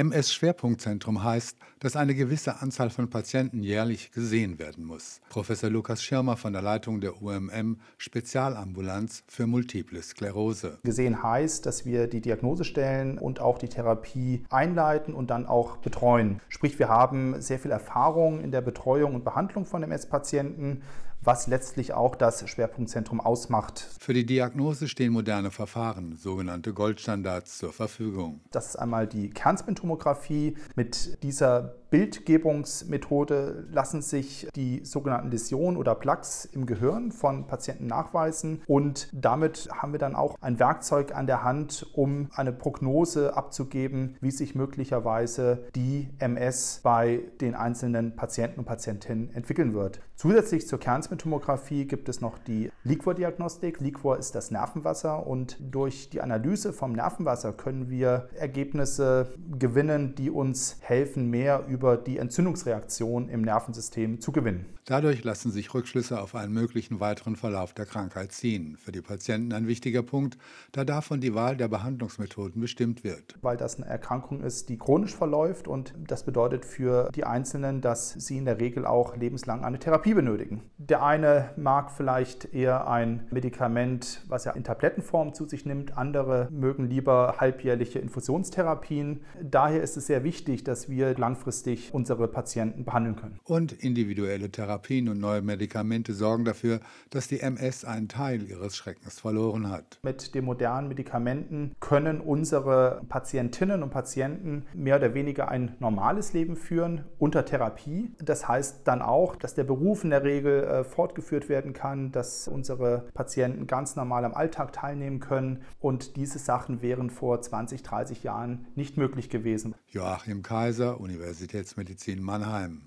MS-Schwerpunktzentrum heißt, dass eine gewisse Anzahl von Patienten jährlich gesehen werden muss. Professor Lukas Schirmer von der Leitung der UMM Spezialambulanz für Multiple Sklerose. Gesehen heißt, dass wir die Diagnose stellen und auch die Therapie einleiten und dann auch betreuen. Sprich, wir haben sehr viel Erfahrung in der Betreuung und Behandlung von MS-Patienten was letztlich auch das Schwerpunktzentrum ausmacht. Für die Diagnose stehen moderne Verfahren, sogenannte Goldstandards, zur Verfügung. Das ist einmal die Kernspintomographie. Mit dieser Bildgebungsmethode lassen sich die sogenannten Läsionen oder Plaques im Gehirn von Patienten nachweisen und damit haben wir dann auch ein Werkzeug an der Hand, um eine Prognose abzugeben, wie sich möglicherweise die MS bei den einzelnen Patienten und Patientinnen entwickeln wird. Zusätzlich zur Kernspintomographie gibt es noch die Liquor-Diagnostik. Liquor ist das Nervenwasser und durch die Analyse vom Nervenwasser können wir Ergebnisse gewinnen, die uns helfen, mehr über über die Entzündungsreaktion im Nervensystem zu gewinnen. Dadurch lassen sich Rückschlüsse auf einen möglichen weiteren Verlauf der Krankheit ziehen. Für die Patienten ein wichtiger Punkt, da davon die Wahl der Behandlungsmethoden bestimmt wird. Weil das eine Erkrankung ist, die chronisch verläuft und das bedeutet für die Einzelnen, dass sie in der Regel auch lebenslang eine Therapie benötigen. Der eine mag vielleicht eher ein Medikament, was er in Tablettenform zu sich nimmt, andere mögen lieber halbjährliche Infusionstherapien. Daher ist es sehr wichtig, dass wir langfristig langfristig unsere Patienten behandeln können. Und individuelle Therapien und neue Medikamente sorgen dafür, dass die MS einen Teil ihres Schreckens verloren hat. Mit den modernen Medikamenten können unsere Patientinnen und Patienten mehr oder weniger ein normales Leben führen unter Therapie. Das heißt dann auch, dass der Beruf in der Regel äh, fortgeführt werden kann, dass unsere Patienten ganz normal am Alltag teilnehmen können und diese Sachen wären vor 20, 30 Jahren nicht möglich gewesen. Joachim Kaiser, Universität Universitätsmedizin Mannheim.